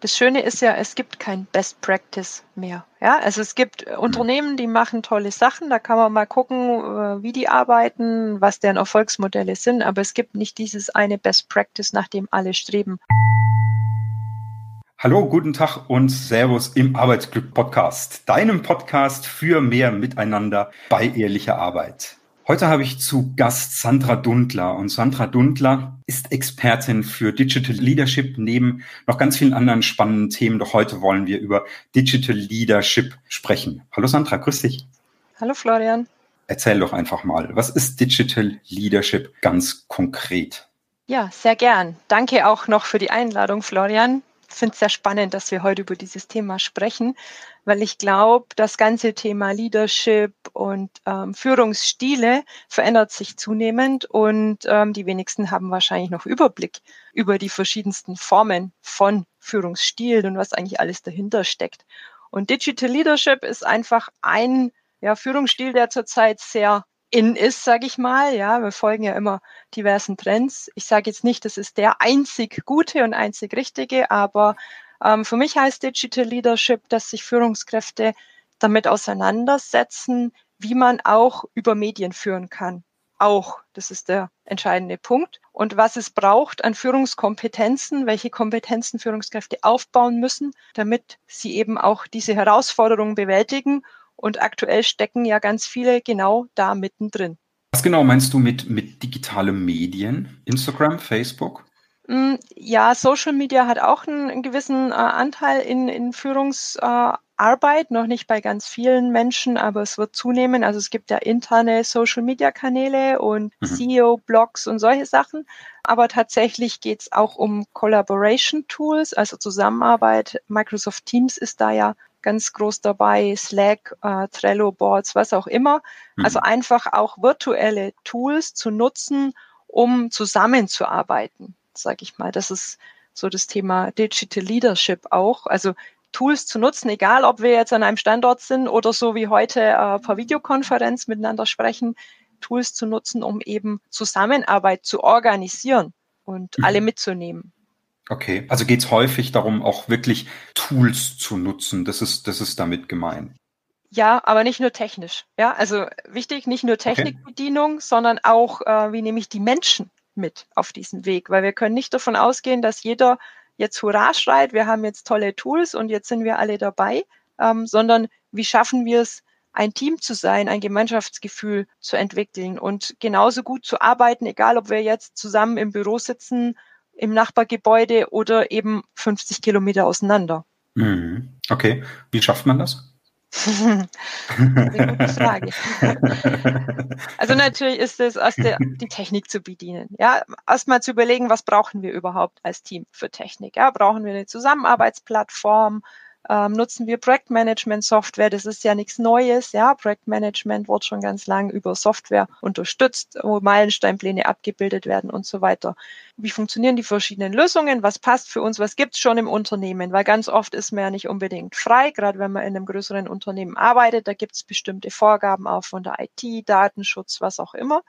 Das Schöne ist ja, es gibt kein Best Practice mehr. Ja, also es gibt mhm. Unternehmen, die machen tolle Sachen. Da kann man mal gucken, äh, wie die arbeiten, was deren Erfolgsmodelle sind. Aber es gibt nicht dieses eine Best Practice, nach dem alle streben. Hallo, guten Tag und Servus im Arbeitsglück Podcast, deinem Podcast für mehr Miteinander bei ehrlicher Arbeit. Heute habe ich zu Gast Sandra Dundler und Sandra Dundler ist Expertin für Digital Leadership neben noch ganz vielen anderen spannenden Themen. Doch heute wollen wir über Digital Leadership sprechen. Hallo Sandra, grüß dich. Hallo Florian. Erzähl doch einfach mal, was ist Digital Leadership ganz konkret? Ja, sehr gern. Danke auch noch für die Einladung, Florian finde es sehr spannend, dass wir heute über dieses Thema sprechen, weil ich glaube, das ganze Thema Leadership und ähm, Führungsstile verändert sich zunehmend und ähm, die wenigsten haben wahrscheinlich noch Überblick über die verschiedensten Formen von Führungsstilen und was eigentlich alles dahinter steckt. Und Digital Leadership ist einfach ein ja, Führungsstil, der zurzeit sehr in ist, sage ich mal. Ja, wir folgen ja immer diversen Trends. Ich sage jetzt nicht, das ist der einzig gute und einzig richtige, aber ähm, für mich heißt Digital Leadership, dass sich Führungskräfte damit auseinandersetzen, wie man auch über Medien führen kann. Auch, das ist der entscheidende Punkt. Und was es braucht an Führungskompetenzen, welche Kompetenzen Führungskräfte aufbauen müssen, damit sie eben auch diese Herausforderungen bewältigen und aktuell stecken ja ganz viele genau da mittendrin. Was genau meinst du mit, mit digitalen Medien? Instagram, Facebook? Mm, ja, Social Media hat auch einen, gewissen äh, Anteil in, in Führungsarbeit, äh, noch nicht bei ganz vielen Menschen, aber es wird zunehmen. Also es gibt ja interne Social Media Kanäle und mhm. CEO-Blogs und solche Sachen. Aber tatsächlich geht es auch um Collaboration Tools, also Zusammenarbeit. Microsoft Teams ist da ja ganz groß dabei, Slack, äh, Trello Boards, was auch immer. Mhm. Also einfach auch virtuelle Tools zu nutzen, um zusammenzuarbeiten, sage ich mal. Das ist so das Thema Digital Leadership auch. Also Tools zu nutzen, egal ob wir jetzt an einem Standort sind oder so wie heute äh, per Videokonferenz miteinander sprechen, Tools zu nutzen, um eben Zusammenarbeit zu organisieren und mhm. alle mitzunehmen. Okay, also geht es häufig darum, auch wirklich Tools zu nutzen. Das ist, das ist damit gemeint. Ja, aber nicht nur technisch. Ja, also wichtig, nicht nur Technikbedienung, okay. sondern auch, äh, wie nehme ich die Menschen mit auf diesen Weg? Weil wir können nicht davon ausgehen, dass jeder jetzt Hurra schreit, wir haben jetzt tolle Tools und jetzt sind wir alle dabei, ähm, sondern wie schaffen wir es, ein Team zu sein, ein Gemeinschaftsgefühl zu entwickeln und genauso gut zu arbeiten, egal ob wir jetzt zusammen im Büro sitzen im Nachbargebäude oder eben 50 Kilometer auseinander. Mhm. Okay, wie schafft man das? Frage. also natürlich ist es aus der, die Technik zu bedienen. Ja, erstmal zu überlegen, was brauchen wir überhaupt als Team für Technik? Ja, brauchen wir eine Zusammenarbeitsplattform? Ähm, nutzen wir Projektmanagement-Software. Das ist ja nichts Neues. Ja, Projektmanagement wird schon ganz lang über Software unterstützt, wo Meilensteinpläne abgebildet werden und so weiter. Wie funktionieren die verschiedenen Lösungen? Was passt für uns? Was gibt's schon im Unternehmen? Weil ganz oft ist man ja nicht unbedingt frei, gerade wenn man in einem größeren Unternehmen arbeitet. Da gibt's bestimmte Vorgaben auch von der IT, Datenschutz, was auch immer.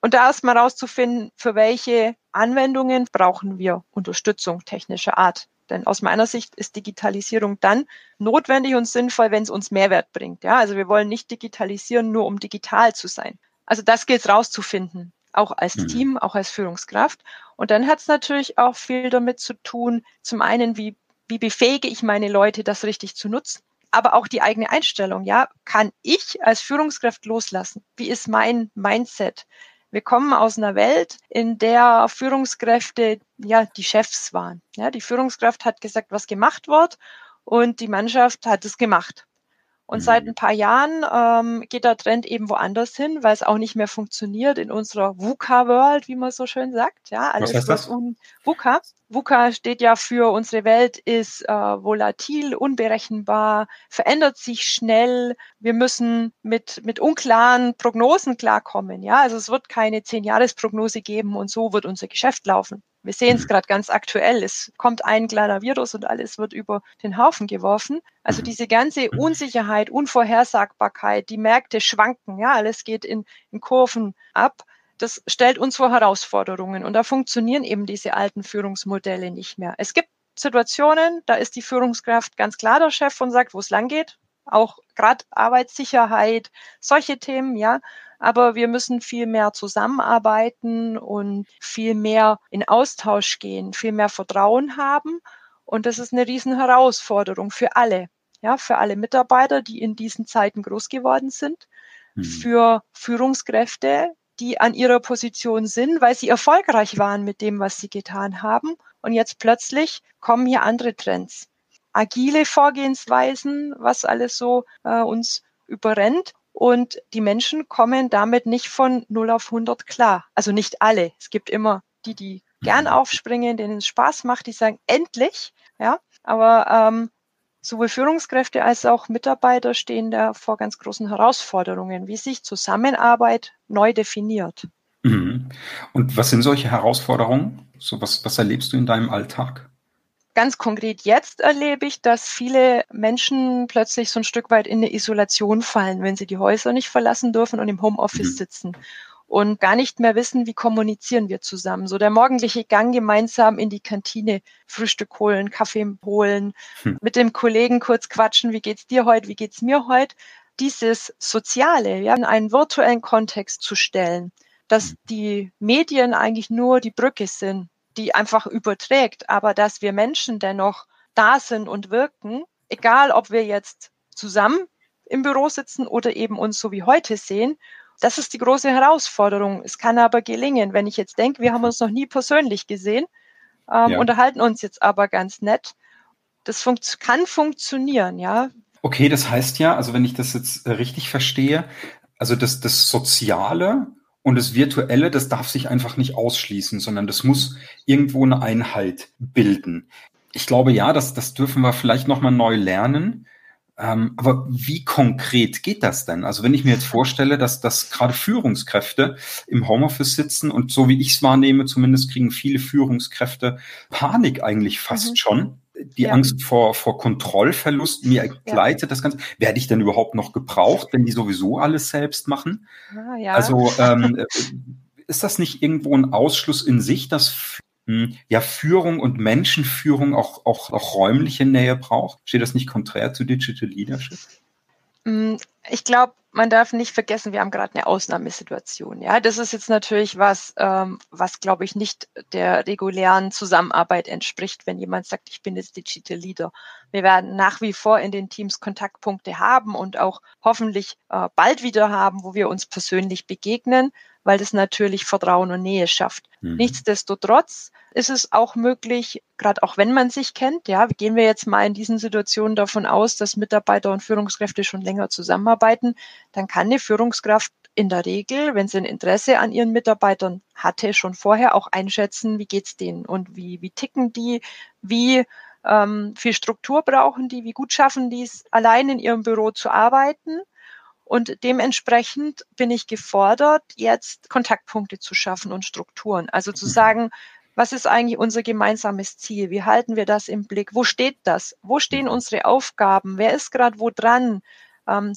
Und da erstmal rauszufinden, für welche Anwendungen brauchen wir Unterstützung technischer Art. Denn aus meiner Sicht ist Digitalisierung dann notwendig und sinnvoll, wenn es uns Mehrwert bringt. Ja, also wir wollen nicht digitalisieren, nur um digital zu sein. Also das gilt rauszufinden, auch als mhm. Team, auch als Führungskraft. Und dann hat es natürlich auch viel damit zu tun, zum einen, wie, wie befähige ich meine Leute, das richtig zu nutzen, aber auch die eigene Einstellung. Ja, kann ich als Führungskraft loslassen? Wie ist mein Mindset? Wir kommen aus einer Welt, in der Führungskräfte ja die Chefs waren. Ja, die Führungskraft hat gesagt, was gemacht wird und die Mannschaft hat es gemacht. Und seit mhm. ein paar Jahren ähm, geht der Trend eben woanders hin, weil es auch nicht mehr funktioniert in unserer VUCA-World, wie man so schön sagt. Ja, alles was heißt das? Un VUCA. VUCA steht ja für unsere Welt ist äh, volatil, unberechenbar, verändert sich schnell. Wir müssen mit mit unklaren Prognosen klarkommen. Ja, also es wird keine zehn-Jahres-Prognose geben und so wird unser Geschäft laufen. Wir sehen es mhm. gerade ganz aktuell. Es kommt ein kleiner Virus und alles wird über den Haufen geworfen. Also mhm. diese ganze Unsicherheit, Unvorhersagbarkeit, die Märkte schwanken, ja, alles geht in, in Kurven ab. Das stellt uns vor Herausforderungen und da funktionieren eben diese alten Führungsmodelle nicht mehr. Es gibt Situationen, da ist die Führungskraft ganz klar der Chef und sagt, wo es lang geht. Auch gerade Arbeitssicherheit, solche Themen, ja. Aber wir müssen viel mehr zusammenarbeiten und viel mehr in Austausch gehen, viel mehr Vertrauen haben. Und das ist eine riesen Herausforderung für alle. Ja, für alle Mitarbeiter, die in diesen Zeiten groß geworden sind, mhm. für Führungskräfte, die an ihrer Position sind, weil sie erfolgreich waren mit dem, was sie getan haben. Und jetzt plötzlich kommen hier andere Trends. Agile Vorgehensweisen, was alles so äh, uns überrennt. Und die Menschen kommen damit nicht von 0 auf 100 klar. Also nicht alle. Es gibt immer die, die gern mhm. aufspringen, denen es Spaß macht, die sagen, endlich. Ja, aber ähm, sowohl Führungskräfte als auch Mitarbeiter stehen da vor ganz großen Herausforderungen, wie sich Zusammenarbeit neu definiert. Mhm. Und was sind solche Herausforderungen? So was, was erlebst du in deinem Alltag? Ganz konkret jetzt erlebe ich, dass viele Menschen plötzlich so ein Stück weit in eine Isolation fallen, wenn sie die Häuser nicht verlassen dürfen und im Homeoffice mhm. sitzen und gar nicht mehr wissen, wie kommunizieren wir zusammen. So der morgendliche Gang gemeinsam in die Kantine, Frühstück holen, Kaffee holen, hm. mit dem Kollegen kurz quatschen, wie geht's dir heute, wie geht's mir heute. Dieses Soziale, ja, in einen virtuellen Kontext zu stellen, dass hm. die Medien eigentlich nur die Brücke sind, die einfach überträgt, aber dass wir Menschen dennoch da sind und wirken, egal ob wir jetzt zusammen im Büro sitzen oder eben uns so wie heute sehen das ist die große Herausforderung. Es kann aber gelingen, wenn ich jetzt denke, wir haben uns noch nie persönlich gesehen, ähm, ja. unterhalten uns jetzt aber ganz nett. Das funkt kann funktionieren, ja. Okay, das heißt ja, also wenn ich das jetzt äh, richtig verstehe, also das, das Soziale und das Virtuelle, das darf sich einfach nicht ausschließen, sondern das muss irgendwo eine Einheit bilden. Ich glaube ja, das, das dürfen wir vielleicht nochmal neu lernen. Ähm, aber wie konkret geht das denn? Also wenn ich mir jetzt vorstelle, dass, dass gerade Führungskräfte im Homeoffice sitzen und so wie ich es wahrnehme, zumindest kriegen viele Führungskräfte Panik eigentlich fast mhm. schon. Die ja. Angst vor, vor Kontrollverlust mir gleitet ja. das Ganze. Werde ich denn überhaupt noch gebraucht, wenn die sowieso alles selbst machen? Ah, ja. Also ähm, äh, ist das nicht irgendwo ein Ausschluss in sich, dass hm, ja Führung und Menschenführung auch, auch, auch räumliche Nähe braucht? Steht das nicht konträr zu Digital Leadership? Hm, ich glaube, man darf nicht vergessen, wir haben gerade eine Ausnahmesituation. Ja, das ist jetzt natürlich was, ähm, was glaube ich nicht der regulären Zusammenarbeit entspricht, wenn jemand sagt, ich bin jetzt Digital Leader. Wir werden nach wie vor in den Teams Kontaktpunkte haben und auch hoffentlich äh, bald wieder haben, wo wir uns persönlich begegnen weil das natürlich Vertrauen und Nähe schafft. Mhm. Nichtsdestotrotz ist es auch möglich, gerade auch wenn man sich kennt, ja, gehen wir jetzt mal in diesen Situationen davon aus, dass Mitarbeiter und Führungskräfte schon länger zusammenarbeiten, dann kann eine Führungskraft in der Regel, wenn sie ein Interesse an ihren Mitarbeitern hatte, schon vorher auch einschätzen, wie geht's denen und wie, wie ticken die, wie ähm, viel Struktur brauchen die, wie gut schaffen die es, allein in ihrem Büro zu arbeiten und dementsprechend bin ich gefordert, jetzt Kontaktpunkte zu schaffen und Strukturen. Also zu mhm. sagen, was ist eigentlich unser gemeinsames Ziel? Wie halten wir das im Blick? Wo steht das? Wo stehen mhm. unsere Aufgaben? Wer ist gerade wo dran? Ähm,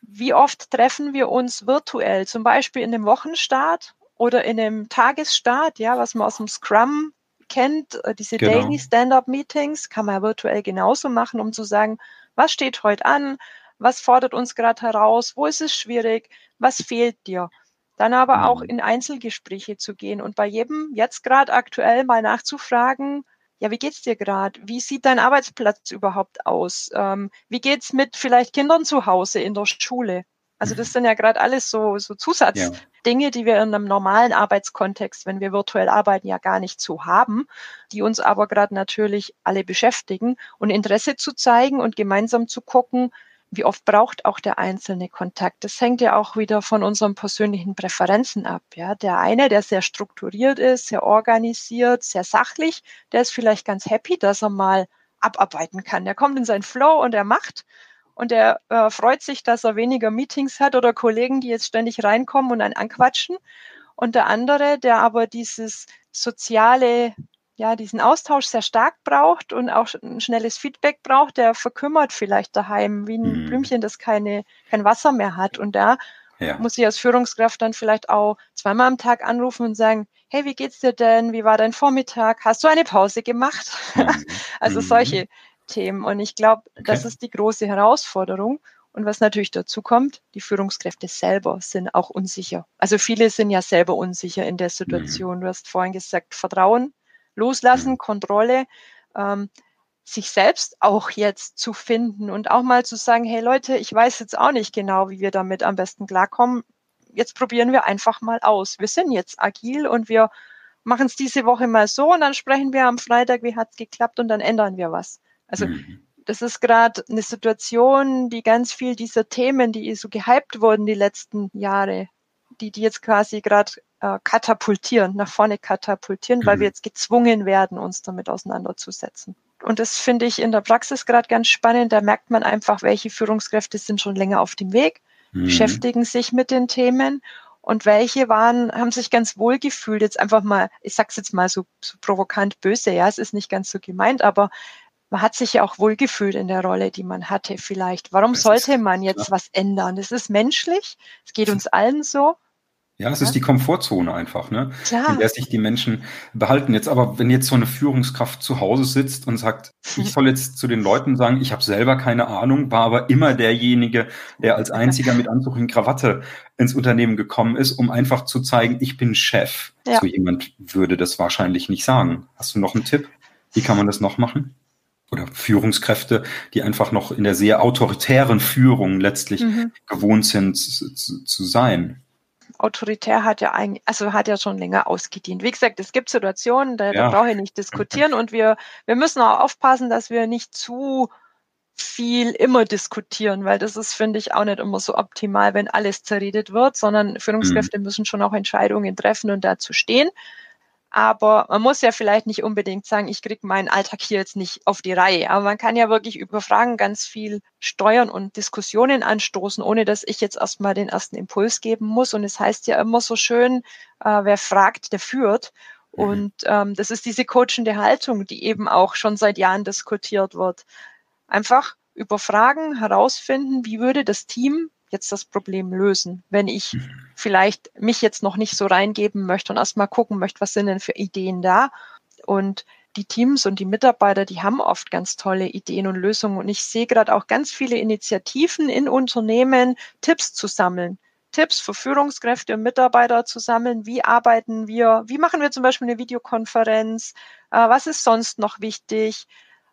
wie oft treffen wir uns virtuell, zum Beispiel in einem Wochenstart oder in einem Tagesstart, ja, was man aus dem Scrum kennt, äh, diese genau. Daily Stand-up Meetings, kann man ja virtuell genauso machen, um zu sagen, was steht heute an? Was fordert uns gerade heraus, wo ist es schwierig, was fehlt dir. Dann aber auch mhm. in Einzelgespräche zu gehen und bei jedem jetzt gerade aktuell mal nachzufragen, ja, wie geht's dir gerade? Wie sieht dein Arbeitsplatz überhaupt aus? Ähm, wie geht's mit vielleicht Kindern zu Hause in der Schule? Also das sind ja gerade alles so, so Zusatzdinge, ja. die wir in einem normalen Arbeitskontext, wenn wir virtuell arbeiten, ja gar nicht so haben, die uns aber gerade natürlich alle beschäftigen und Interesse zu zeigen und gemeinsam zu gucken, wie oft braucht auch der einzelne Kontakt. Das hängt ja auch wieder von unseren persönlichen Präferenzen ab. Ja, der eine, der sehr strukturiert ist, sehr organisiert, sehr sachlich, der ist vielleicht ganz happy, dass er mal abarbeiten kann. Der kommt in seinen Flow und er macht und er äh, freut sich, dass er weniger Meetings hat oder Kollegen, die jetzt ständig reinkommen und einen anquatschen. Und der andere, der aber dieses soziale ja, diesen Austausch sehr stark braucht und auch ein schnelles Feedback braucht, der verkümmert vielleicht daheim wie ein mhm. Blümchen, das keine, kein Wasser mehr hat. Und da Ja. Muss ich als Führungskraft dann vielleicht auch zweimal am Tag anrufen und sagen, hey, wie geht's dir denn? Wie war dein Vormittag? Hast du eine Pause gemacht? Mhm. also mhm. solche Themen. Und ich glaube, okay. das ist die große Herausforderung. Und was natürlich dazu kommt, die Führungskräfte selber sind auch unsicher. Also viele sind ja selber unsicher in der Situation. Mhm. Du hast vorhin gesagt, Vertrauen, Loslassen, mhm. Kontrolle, ähm, sich selbst auch jetzt zu finden und auch mal zu sagen, hey Leute, ich weiß jetzt auch nicht genau, wie wir damit am besten klarkommen. Jetzt probieren wir einfach mal aus. Wir sind jetzt agil und wir machen es diese Woche mal so und dann sprechen wir am Freitag, wie hat es geklappt und dann ändern wir was. Also mhm das ist gerade eine Situation, die ganz viel dieser Themen, die so gehypt wurden die letzten Jahre, die die jetzt quasi gerade äh, katapultieren, nach vorne katapultieren, mhm. weil wir jetzt gezwungen werden, uns damit auseinanderzusetzen. Und das finde ich in der Praxis gerade ganz spannend. Da merkt man einfach, welche Führungskräfte sind schon länger auf dem Weg, mhm. beschäftigen sich mit den Themen und welche waren, haben sich ganz wohl gefühlt, jetzt einfach mal, ich sag's jetzt mal so, so provokant böse, ja, es ist nicht ganz so gemeint, aber man hat sich ja auch wohlgefühlt in der Rolle, die man hatte vielleicht. Warum das sollte man jetzt klar. was ändern? Es ist menschlich, es geht uns allen so. Ja, es ist die Komfortzone einfach, ne? Klar. in der sich die Menschen behalten. Jetzt aber, wenn jetzt so eine Führungskraft zu Hause sitzt und sagt, ich soll jetzt zu den Leuten sagen, ich habe selber keine Ahnung, war aber immer derjenige, der als einziger mit Anzug und Krawatte ins Unternehmen gekommen ist, um einfach zu zeigen, ich bin Chef. Ja. So jemand würde das wahrscheinlich nicht sagen. Hast du noch einen Tipp? Wie kann man das noch machen? oder Führungskräfte, die einfach noch in der sehr autoritären Führung letztlich mhm. gewohnt sind zu, zu, zu, sein. Autoritär hat ja eigentlich, also hat ja schon länger ausgedient. Wie gesagt, es gibt Situationen, da, ja. da brauche ich nicht diskutieren und wir, wir müssen auch aufpassen, dass wir nicht zu viel immer diskutieren, weil das ist, finde ich, auch nicht immer so optimal, wenn alles zerredet wird, sondern Führungskräfte mhm. müssen schon auch Entscheidungen treffen und dazu stehen. Aber man muss ja vielleicht nicht unbedingt sagen, ich kriege meinen Alltag hier jetzt nicht auf die Reihe. Aber man kann ja wirklich über Fragen ganz viel steuern und Diskussionen anstoßen, ohne dass ich jetzt erstmal den ersten Impuls geben muss. Und es heißt ja immer so schön, äh, wer fragt, der führt. Mhm. Und ähm, das ist diese coachende Haltung, die eben auch schon seit Jahren diskutiert wird. Einfach über Fragen herausfinden, wie würde das Team jetzt das Problem lösen, wenn ich mhm. vielleicht mich jetzt noch nicht so reingeben möchte und erstmal gucken möchte, was sind denn für Ideen da? Und die Teams und die Mitarbeiter, die haben oft ganz tolle Ideen und Lösungen. Und ich sehe gerade auch ganz viele Initiativen in Unternehmen, Tipps zu sammeln. Tipps für Führungskräfte und Mitarbeiter zu sammeln. Wie arbeiten wir? Wie machen wir zum Beispiel eine Videokonferenz? Äh, was ist sonst noch wichtig?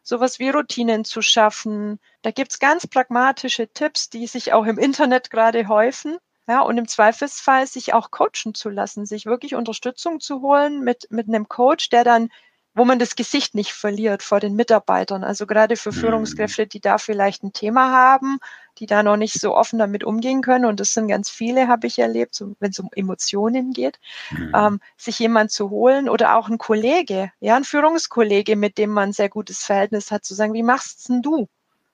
Sowas wie Routinen zu schaffen. Da gibt's ganz pragmatische Tipps, die sich auch im Internet gerade häufen. Ja, und im Zweifelsfall sich auch coachen zu lassen, sich wirklich Unterstützung zu holen mit, mit einem Coach, der dann wo man das Gesicht nicht verliert vor den Mitarbeitern. Also gerade für mhm. Führungskräfte, die da vielleicht ein Thema haben, die da noch nicht so offen damit umgehen können. Und das sind ganz viele, habe ich erlebt, so, wenn es um Emotionen geht, mhm. ähm, sich jemand zu holen oder auch ein Kollege, ja, ein Führungskollege, mit dem man ein sehr gutes Verhältnis hat, zu sagen, wie machst denn du?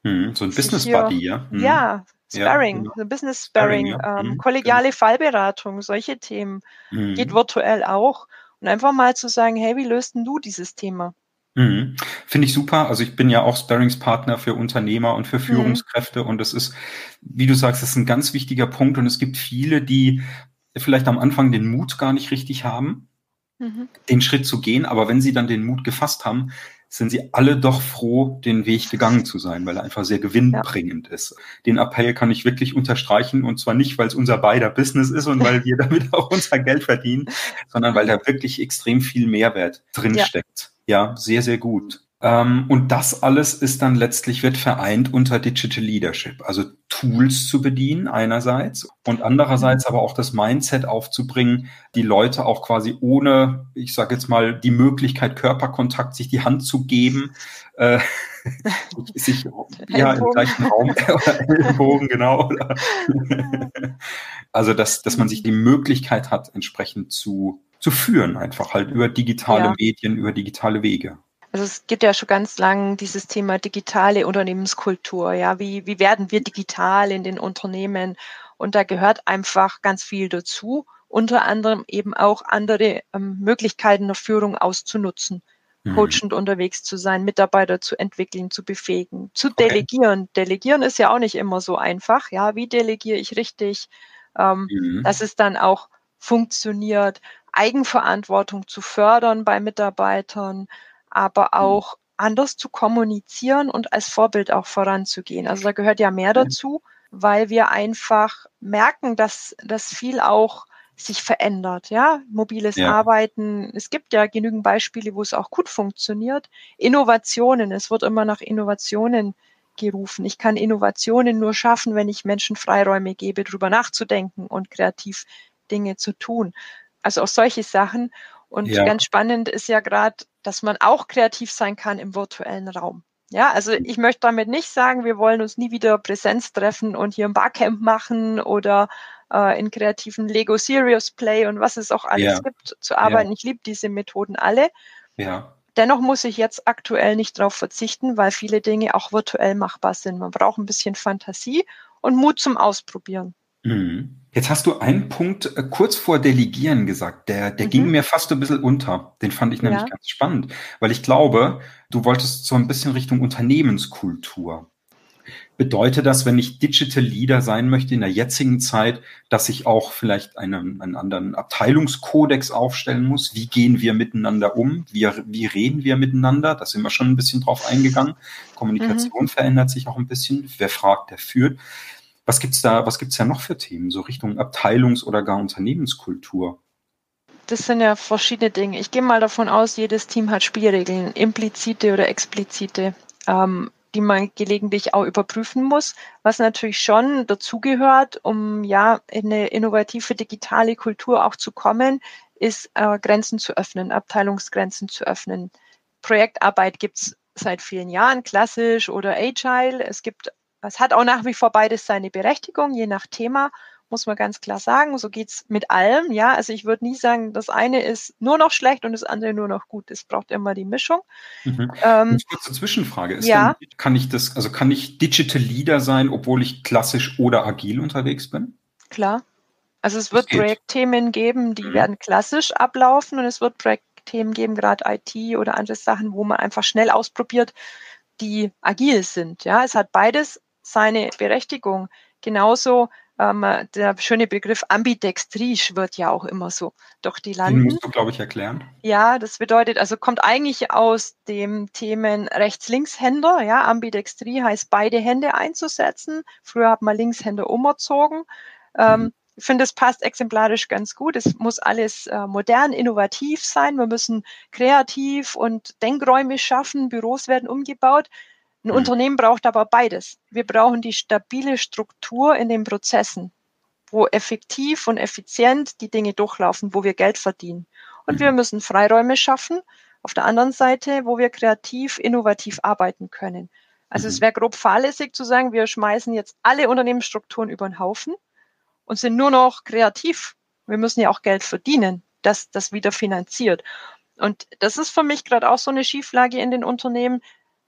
Mhm, so ein Business Buddy, ja. Mhm. Ja, Sparring, ja, genau. Business Sparring, Sparring ja. ähm, mhm, kollegiale genau. Fallberatung, solche Themen. Mhm. Geht virtuell auch. Und einfach mal zu sagen, hey, wie löst denn du dieses Thema? Mhm. Finde ich super. Also ich bin ja auch Sparringspartner für Unternehmer und für mhm. Führungskräfte mhm. und das ist, wie du sagst, das ist ein ganz wichtiger Punkt und es gibt viele, die vielleicht am Anfang den Mut gar nicht richtig haben, mhm. den Schritt zu gehen, aber wenn sie dann den Mut gefasst haben, sind sie alle doch froh, den Weg gegangen zu sein, weil er einfach sehr gewinnbringend ja. ist. Den Appell kann ich wirklich unterstreichen und zwar nicht, weil es unser beider Business ist und weil wir damit auch unser Geld verdienen, sondern weil da wirklich extrem viel Mehrwert drinsteckt. Ja. ja, sehr, sehr gut. Ähm, und das alles ist dann letztlich wird vereint unter Digital Leadership, also Tools zu bedienen einerseits und andererseits aber auch das Mindset aufzubringen, die Leute auch quasi ohne, ich sage jetzt mal, die Möglichkeit Körperkontakt, sich die Hand zu geben, äh, sich ja im gleichen Raum oder Ellenbogen genau. also dass dass man sich die Möglichkeit hat, entsprechend zu zu führen, einfach halt über digitale ja. Medien, über digitale Wege. Also es gibt ja schon ganz lang dieses Thema digitale Unternehmenskultur. Ja, wie, wie werden wir digital in den Unternehmen? Und da gehört einfach ganz viel dazu. Unter anderem eben auch andere ähm, Möglichkeiten der Führung auszunutzen, mhm. coachend unterwegs zu sein, Mitarbeiter zu entwickeln, zu befähigen, zu okay. delegieren. Delegieren ist ja auch nicht immer so einfach. Ja, wie delegiere ich richtig? ähm, mhm. dass es dann auch funktioniert, Eigenverantwortung zu fördern bei Mitarbeitern, aber mhm. auch anders zu kommunizieren und als Vorbild auch voranzugehen. Also da gehört ja mehr dazu, weil wir einfach merken, dass das viel auch sich verändert, ja, mobiles ja. Arbeiten. Es gibt ja genügend Beispiele, wo es auch gut funktioniert. Innovationen, es wird immer nach Innovationen gerufen. Ich kann Innovationen nur schaffen, wenn ich Menschen Freiräume gebe, darüber nachzudenken und kreativ Dinge zu tun. Also auch solche Sachen. Und ja. ganz spannend ist ja gerade, dass man auch kreativ sein kann im virtuellen Raum. Ja, also ich möchte damit nicht sagen, wir wollen uns nie wieder Präsenz treffen und hier ein Barcamp machen oder äh, in kreativen Lego Serious Play und was es auch alles ja. gibt zu arbeiten. Ja. Ich liebe diese Methoden alle. Ja. Dennoch muss ich jetzt aktuell nicht darauf verzichten, weil viele Dinge auch virtuell machbar sind. Man braucht ein bisschen Fantasie und Mut zum Ausprobieren. Mhm. Jetzt hast du einen Punkt äh, kurz vor Delegieren gesagt, der, der mhm. ging mir fast ein bisschen unter. Den fand ich nämlich ja. ganz spannend, weil ich glaube, du wolltest so ein bisschen Richtung Unternehmenskultur. Bedeutet das, wenn ich Digital Leader sein möchte in der jetzigen Zeit, dass ich auch vielleicht einen, einen anderen Abteilungskodex aufstellen muss? Wie gehen wir miteinander um? Wie, wie reden wir miteinander? Da sind wir schon ein bisschen drauf eingegangen. Kommunikation mhm. verändert sich auch ein bisschen. Wer fragt, der führt. Was gibt's da, was gibt's da noch für Themen, so Richtung Abteilungs- oder gar Unternehmenskultur? Das sind ja verschiedene Dinge. Ich gehe mal davon aus, jedes Team hat Spielregeln, implizite oder explizite. Ähm, die man gelegentlich auch überprüfen muss, was natürlich schon dazugehört, um ja in eine innovative digitale Kultur auch zu kommen, ist äh, Grenzen zu öffnen, Abteilungsgrenzen zu öffnen. Projektarbeit gibt's seit vielen Jahren, klassisch oder agile. Es gibt, es hat auch nach wie vor beides seine Berechtigung, je nach Thema muss man ganz klar sagen. So geht's mit allem. Ja, also ich würde nie sagen, das eine ist nur noch schlecht und das andere nur noch gut. Es braucht immer die Mischung. Mhm. Ähm, kurze Zwischenfrage. Ist ja. Denn, kann ich das, also kann ich Digital Leader sein, obwohl ich klassisch oder agil unterwegs bin? Klar. Also es wird Projektthemen geben, die mhm. werden klassisch ablaufen und es wird Projektthemen geben, gerade IT oder andere Sachen, wo man einfach schnell ausprobiert, die agil sind. Ja, es hat beides seine Berechtigung. Genauso ähm, der schöne Begriff ambidextrisch wird ja auch immer so durch die Landen. Den musst du, glaube ich, erklären. Ja, das bedeutet, also kommt eigentlich aus dem Themen Rechts-Links-Händer. Ja, Ambidextrie heißt beide Hände einzusetzen. Früher hat man Linkshänder umerzogen. Ähm, mhm. Ich finde, es passt exemplarisch ganz gut. Es muss alles äh, modern, innovativ sein. Wir müssen kreativ und Denkräume schaffen. Büros werden umgebaut. Ein mhm. Unternehmen braucht aber beides. Wir brauchen die stabile Struktur in den Prozessen, wo effektiv und effizient die Dinge durchlaufen, wo wir Geld verdienen. Und mhm. wir müssen Freiräume schaffen, auf der anderen Seite, wo wir kreativ, innovativ arbeiten können. Also mhm. es wäre grob fahrlässig zu sagen, wir schmeißen jetzt alle Unternehmensstrukturen über den Haufen und sind nur noch kreativ. Wir müssen ja auch Geld verdienen, dass das wieder finanziert. Und das ist für mich gerade auch so eine Schieflage in den Unternehmen.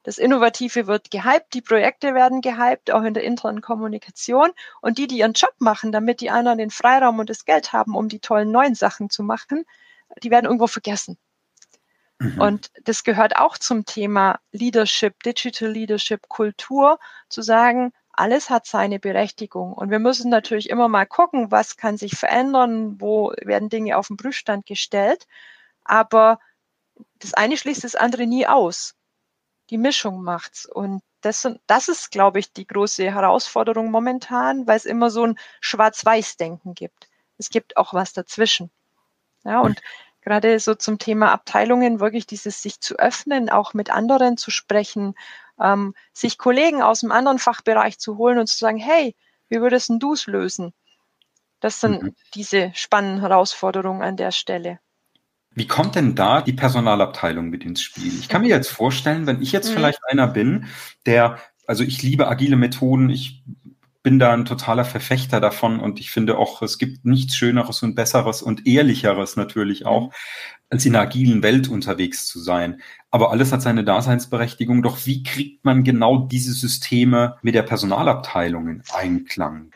Das Innovative wird gehypt, die Projekte werden gehypt, auch in der internen Kommunikation. Und die, die ihren Job machen, damit die anderen den Freiraum und das Geld haben, um die tollen neuen Sachen zu machen, die werden irgendwo vergessen. Mhm. Und das gehört auch zum Thema Leadership, Digital Leadership, Kultur, zu sagen, alles hat seine Berechtigung. Und wir müssen natürlich immer mal gucken, was kann sich verändern, wo werden Dinge auf den Prüfstand gestellt. Aber das eine schließt das andere nie aus die Mischung macht's. Und das, das ist, glaube ich, die große Herausforderung momentan, weil es immer so ein Schwarz-Weiß-Denken gibt. Es gibt auch was dazwischen. Ja, und gerade so zum Thema Abteilungen wirklich dieses sich zu öffnen, auch mit anderen zu sprechen, ähm, sich Kollegen aus einem anderen Fachbereich zu holen und zu sagen, hey, wie würdest du es lösen? Das sind mhm. diese spannenden Herausforderungen an der Stelle. Wie kommt denn da die Personalabteilung mit ins Spiel? Ich kann mir jetzt vorstellen, wenn ich jetzt mhm. vielleicht einer bin, der, also ich liebe agile Methoden, ich bin da ein totaler Verfechter davon und ich finde auch, es gibt nichts Schöneres und Besseres und Ehrlicheres natürlich auch, mhm. als in einer agilen Welt unterwegs zu sein. Aber alles hat seine Daseinsberechtigung. Doch wie kriegt man genau diese Systeme mit der Personalabteilung in Einklang?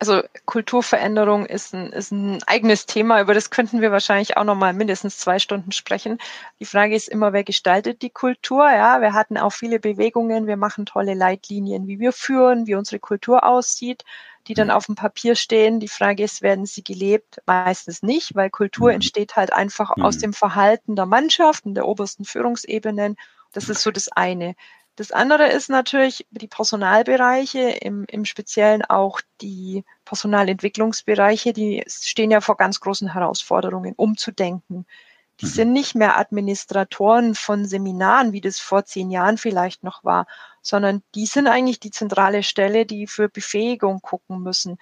Also Kulturveränderung ist ein, ist ein eigenes Thema, über das könnten wir wahrscheinlich auch noch mal mindestens zwei Stunden sprechen. Die Frage ist immer, wer gestaltet die Kultur? Ja, wir hatten auch viele Bewegungen, wir machen tolle Leitlinien, wie wir führen, wie unsere Kultur aussieht, die dann auf dem Papier stehen. Die Frage ist, werden sie gelebt? Meistens nicht, weil Kultur mhm. entsteht halt einfach aus mhm. dem Verhalten der Mannschaft und der obersten Führungsebenen. Das ist so das eine. Das andere ist natürlich die Personalbereiche, im, im Speziellen auch die Personalentwicklungsbereiche, die stehen ja vor ganz großen Herausforderungen, umzudenken. Die mhm. sind nicht mehr Administratoren von Seminaren, wie das vor zehn Jahren vielleicht noch war, sondern die sind eigentlich die zentrale Stelle, die für Befähigung gucken müssen,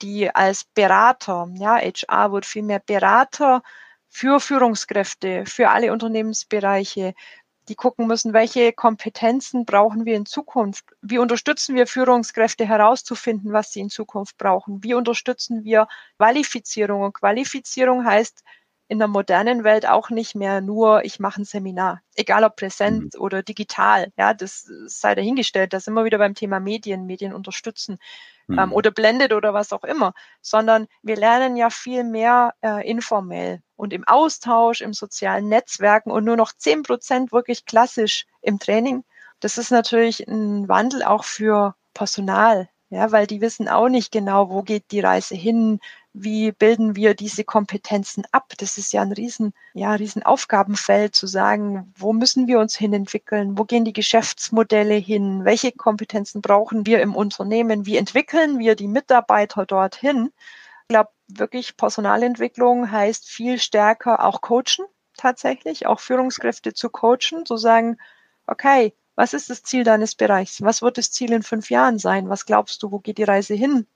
die als Berater, ja, HR wird viel mehr Berater für Führungskräfte, für alle Unternehmensbereiche, die gucken müssen, welche Kompetenzen brauchen wir in Zukunft? Wie unterstützen wir Führungskräfte herauszufinden, was sie in Zukunft brauchen? Wie unterstützen wir Qualifizierung? Und Qualifizierung heißt in der modernen Welt auch nicht mehr nur, ich mache ein Seminar, egal ob präsent mhm. oder digital. Ja, das sei dahingestellt. Da sind wir wieder beim Thema Medien, Medien unterstützen ähm, mhm. ähm, oder blendet oder was auch immer, sondern wir lernen ja viel mehr äh, informell und im Austausch, im sozialen Netzwerken und nur noch zehn Prozent wirklich klassisch im Training. Das ist natürlich ein Wandel auch für Personal, ja, weil die wissen auch nicht genau, wo geht die Reise hin, wie bilden wir diese Kompetenzen ab? Das ist ja ein riesen, ja, riesen Aufgabenfeld zu sagen, wo müssen wir uns hin entwickeln? Wo gehen die Geschäftsmodelle hin? Welche Kompetenzen brauchen wir im Unternehmen? Wie entwickeln wir die Mitarbeiter dorthin? Ich glaube, wirklich Personalentwicklung heißt viel stärker auch coachen, tatsächlich, auch Führungskräfte zu coachen, zu sagen, okay, was ist das Ziel deines Bereichs? Was wird das Ziel in fünf Jahren sein? Was glaubst du, wo geht die Reise hin?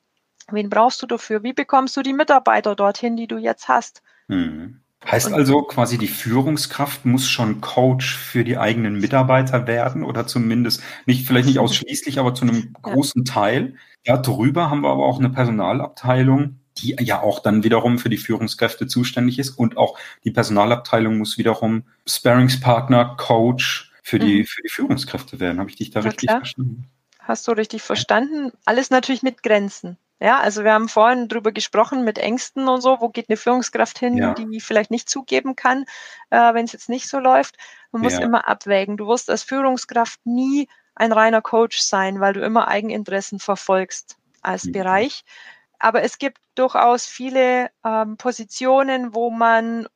Wen brauchst du dafür? Wie bekommst du die Mitarbeiter dorthin, die du jetzt hast? Hm. Heißt also quasi, die Führungskraft muss schon Coach für die eigenen Mitarbeiter werden oder zumindest nicht, vielleicht nicht ausschließlich, aber zu einem großen ja. Teil. Darüber haben wir aber auch eine Personalabteilung, die ja auch dann wiederum für die Führungskräfte zuständig ist und auch die Personalabteilung muss wiederum Sparringspartner, Coach für die, mhm. für die Führungskräfte werden. Habe ich dich da ja, richtig klar. verstanden? Hast du richtig verstanden? Alles natürlich mit Grenzen. Ja, also wir haben vorhin drüber gesprochen mit Ängsten und so, wo geht eine Führungskraft hin, ja. die vielleicht nicht zugeben kann, äh, wenn es jetzt nicht so läuft. Man muss ja. immer abwägen. Du wirst als Führungskraft nie ein reiner Coach sein, weil du immer Eigeninteressen verfolgst als mhm. Bereich. Aber es gibt durchaus viele ähm, Positionen, wo man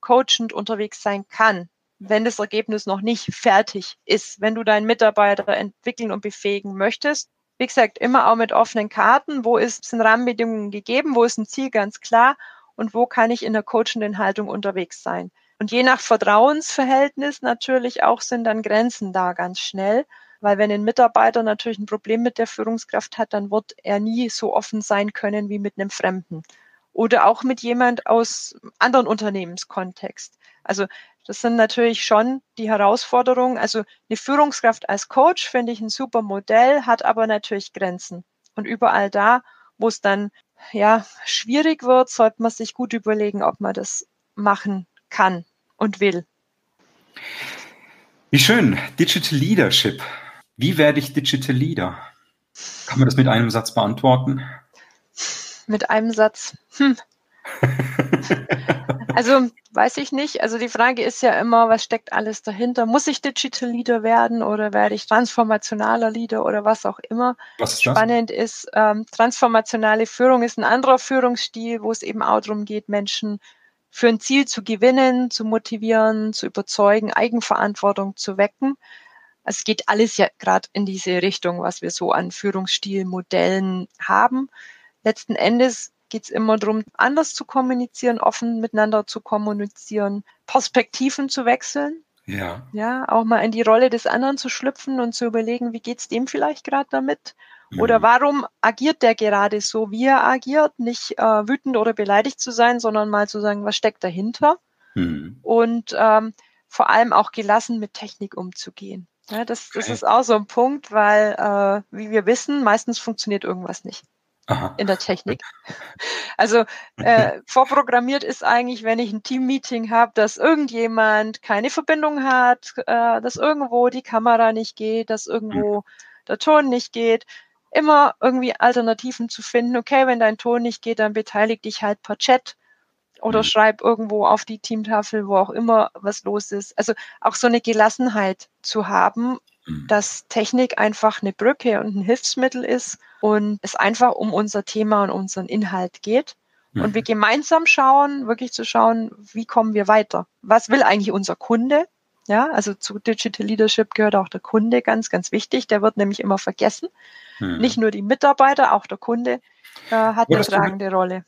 coachend unterwegs sein kann, wenn das Ergebnis noch nicht fertig ist. Wenn du deinen Mitarbeiter entwickeln und befähigen möchtest, wie gesagt, immer auch mit offenen Karten. Wo ist, sind Rahmenbedingungen gegeben? Wo ist ein Ziel ganz klar? Und wo kann ich in der coachenden Haltung unterwegs sein? Und je nach Vertrauensverhältnis natürlich auch sind dann Grenzen da ganz schnell. Weil wenn ein Mitarbeiter natürlich ein Problem mit der Führungskraft hat, dann wird er nie so offen sein können wie mit einem Fremden. Oder auch mit jemand aus anderen Unternehmenskontext. Also das sind natürlich schon die Herausforderungen. Also eine Führungskraft als Coach finde ich ein super Modell, hat aber natürlich Grenzen. Und überall da, wo es dann ja schwierig wird, sollte man sich gut überlegen, ob man das machen kann und will. Wie schön. Digital Leadership. Wie werde ich Digital Leader? Kann man das mit einem Satz beantworten? Mit einem Satz. Hm. Also weiß ich nicht. Also die Frage ist ja immer, was steckt alles dahinter? Muss ich Digital Leader werden oder werde ich transformationaler Leader oder was auch immer? Was ist Spannend ist, ähm, transformationale Führung ist ein anderer Führungsstil, wo es eben auch darum geht, Menschen für ein Ziel zu gewinnen, zu motivieren, zu überzeugen, Eigenverantwortung zu wecken. Es geht alles ja gerade in diese Richtung, was wir so an Führungsstilmodellen haben. Letzten Endes geht es immer darum, anders zu kommunizieren, offen miteinander zu kommunizieren, Perspektiven zu wechseln. Ja. Ja, auch mal in die Rolle des anderen zu schlüpfen und zu überlegen, wie geht es dem vielleicht gerade damit? Oder mhm. warum agiert der gerade so, wie er agiert? Nicht äh, wütend oder beleidigt zu sein, sondern mal zu sagen, was steckt dahinter? Mhm. Und ähm, vor allem auch gelassen mit Technik umzugehen. Ja, das, das ist auch so ein Punkt, weil, äh, wie wir wissen, meistens funktioniert irgendwas nicht. Aha. in der Technik. Also äh, vorprogrammiert ist eigentlich, wenn ich ein Team-Meeting habe, dass irgendjemand keine Verbindung hat, äh, dass irgendwo die Kamera nicht geht, dass irgendwo der Ton nicht geht. immer irgendwie Alternativen zu finden. Okay, wenn dein Ton nicht geht, dann beteilig dich halt per Chat oder mhm. schreib irgendwo auf die Teamtafel, wo auch immer was los ist. Also auch so eine Gelassenheit zu haben, mhm. dass Technik einfach eine Brücke und ein Hilfsmittel ist und es einfach um unser Thema und unseren Inhalt geht. Mhm. Und wir gemeinsam schauen, wirklich zu schauen, wie kommen wir weiter? Was will eigentlich unser Kunde? Ja, also zu Digital Leadership gehört auch der Kunde ganz, ganz wichtig. Der wird nämlich immer vergessen. Mhm. Nicht nur die Mitarbeiter, auch der Kunde äh, hat eine tragende Rolle.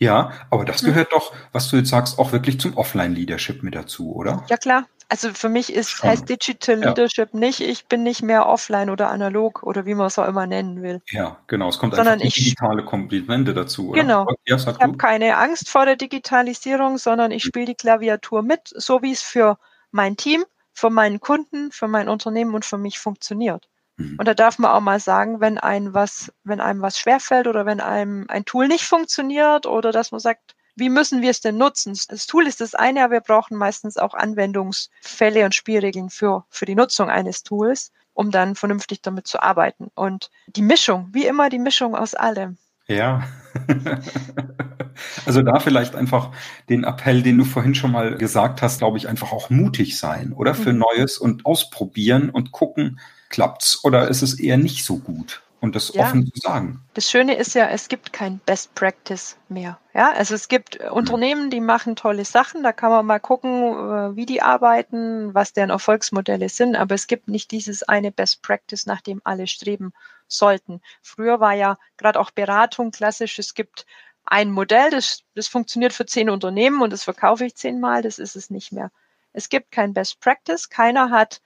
Ja, aber das gehört doch, was du jetzt sagst, auch wirklich zum Offline-Leadership mit dazu, oder? Ja, klar. Also für mich ist, Schon. heißt Digital ja. Leadership nicht, ich bin nicht mehr offline oder analog oder wie man es auch immer nennen will. Ja, genau. Es kommt Sondern einfach die digitale Komplimente dazu, oder? Genau. Ja, ich habe keine Angst vor der Digitalisierung, sondern ich spiele die Klaviatur mit, so wie es für mein Team, für meinen Kunden, für mein Unternehmen und für mich funktioniert. Mhm. Und da darf man auch mal sagen, wenn einem was, wenn einem was schwerfällt oder wenn einem ein Tool nicht funktioniert oder dass man sagt, wie müssen wir es denn nutzen? Das Tool ist das eine, aber wir brauchen meistens auch Anwendungsfälle und Spielregeln für, für die Nutzung eines Tools, um dann vernünftig damit zu arbeiten. Und die Mischung, wie immer die Mischung aus allem. Ja. also da vielleicht einfach den Appell, den du vorhin schon mal gesagt hast, glaube ich, einfach auch mutig sein, oder? Für mhm. Neues und ausprobieren und gucken, klappt's oder ist es eher nicht so gut? Und das ja. offen zu sagen. Das Schöne ist ja, es gibt kein Best Practice mehr. Ja, also es gibt mhm. Unternehmen, die machen tolle Sachen. Da kann man mal gucken, äh, wie die arbeiten, was deren Erfolgsmodelle sind. Aber es gibt nicht dieses eine Best Practice, nach dem alle streben sollten. Früher war ja gerade auch Beratung klassisch. Es gibt ein Modell, das, das funktioniert für zehn Unternehmen und das verkaufe ich zehnmal. Das ist es nicht mehr. Es gibt kein Best Practice. Keiner hat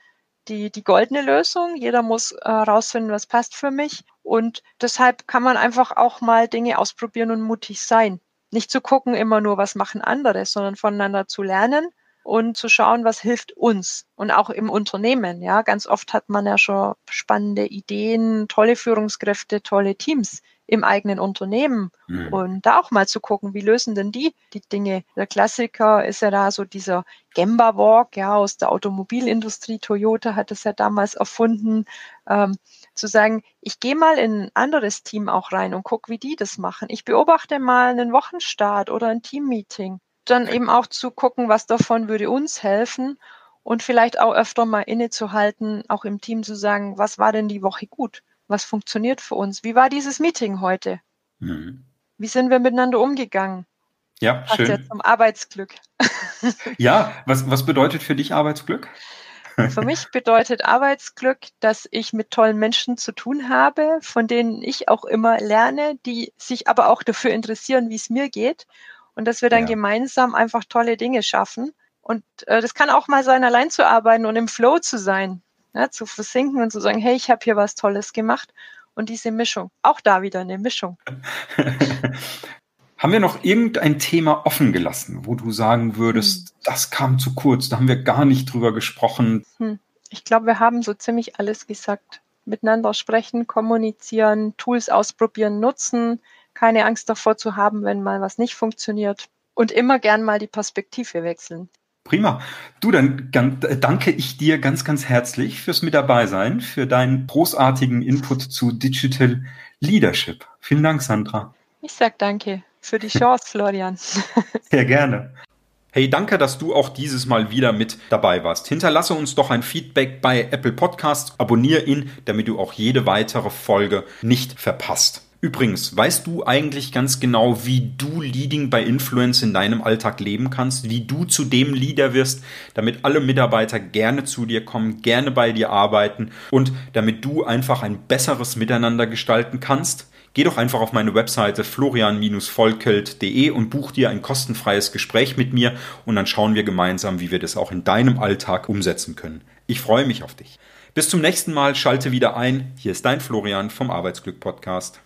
die, die goldene Lösung. Jeder muss äh, rausfinden, was passt für mich. Und deshalb kann man einfach auch mal Dinge ausprobieren und mutig sein. Nicht zu gucken immer nur, was machen andere, sondern voneinander zu lernen und zu schauen, was hilft uns und auch im Unternehmen. Ja, ganz oft hat man ja schon spannende Ideen, tolle Führungskräfte, tolle Teams im eigenen Unternehmen mhm. und da auch mal zu gucken, wie lösen denn die die Dinge. Der Klassiker ist ja da so dieser Gemba Walk, ja, aus der Automobilindustrie. Toyota hat es ja damals erfunden, ähm, zu sagen, ich gehe mal in ein anderes Team auch rein und gucke, wie die das machen. Ich beobachte mal einen Wochenstart oder ein Teammeeting. Dann eben auch zu gucken, was davon würde uns helfen und vielleicht auch öfter mal innezuhalten, auch im Team zu sagen, was war denn die Woche gut? Was funktioniert für uns? Wie war dieses Meeting heute? Mhm. Wie sind wir miteinander umgegangen? Ja, Passt schön. Ja zum Arbeitsglück. ja, was, was bedeutet für dich Arbeitsglück? Für mich bedeutet Arbeitsglück, dass ich mit tollen Menschen zu tun habe, von denen ich auch immer lerne, die sich aber auch dafür interessieren, wie es mir geht. Und dass wir dann ja. gemeinsam einfach tolle Dinge schaffen. Und äh, das kann auch mal sein, allein zu arbeiten und im Flow zu sein ja, zu versinken und zu sagen, hey, ich habe hier was Tolles gemacht. Und diese Mischung, auch da wieder eine Mischung. haben wir noch irgendein Thema offen gelassen, wo du sagen würdest, hm. das kam zu kurz, da haben wir gar nicht drüber gesprochen? Hm. Ich glaube, wir haben so ziemlich alles gesagt. Miteinander sprechen, kommunizieren, Tools ausprobieren, nutzen, keine Angst davor zu haben, wenn mal was nicht funktioniert und immer gern mal die Perspektive wechseln. Prima. Du, dann danke ich dir ganz, ganz herzlich fürs mit dabei sein, für deinen großartigen Input zu Digital Leadership. Vielen Dank, Sandra. Ich sag danke für die Chance, Florian. Sehr gerne. Hey, danke, dass du auch dieses Mal wieder mit dabei warst. Hinterlasse uns doch ein Feedback bei Apple Podcasts, abonniere ihn, damit du auch jede weitere Folge nicht verpasst. Übrigens, weißt du eigentlich ganz genau, wie du Leading by Influence in deinem Alltag leben kannst, wie du zu dem Leader wirst, damit alle Mitarbeiter gerne zu dir kommen, gerne bei dir arbeiten und damit du einfach ein besseres Miteinander gestalten kannst? Geh doch einfach auf meine Webseite florian-volkelt.de und buch dir ein kostenfreies Gespräch mit mir und dann schauen wir gemeinsam, wie wir das auch in deinem Alltag umsetzen können. Ich freue mich auf dich. Bis zum nächsten Mal, schalte wieder ein. Hier ist dein Florian vom Arbeitsglück Podcast.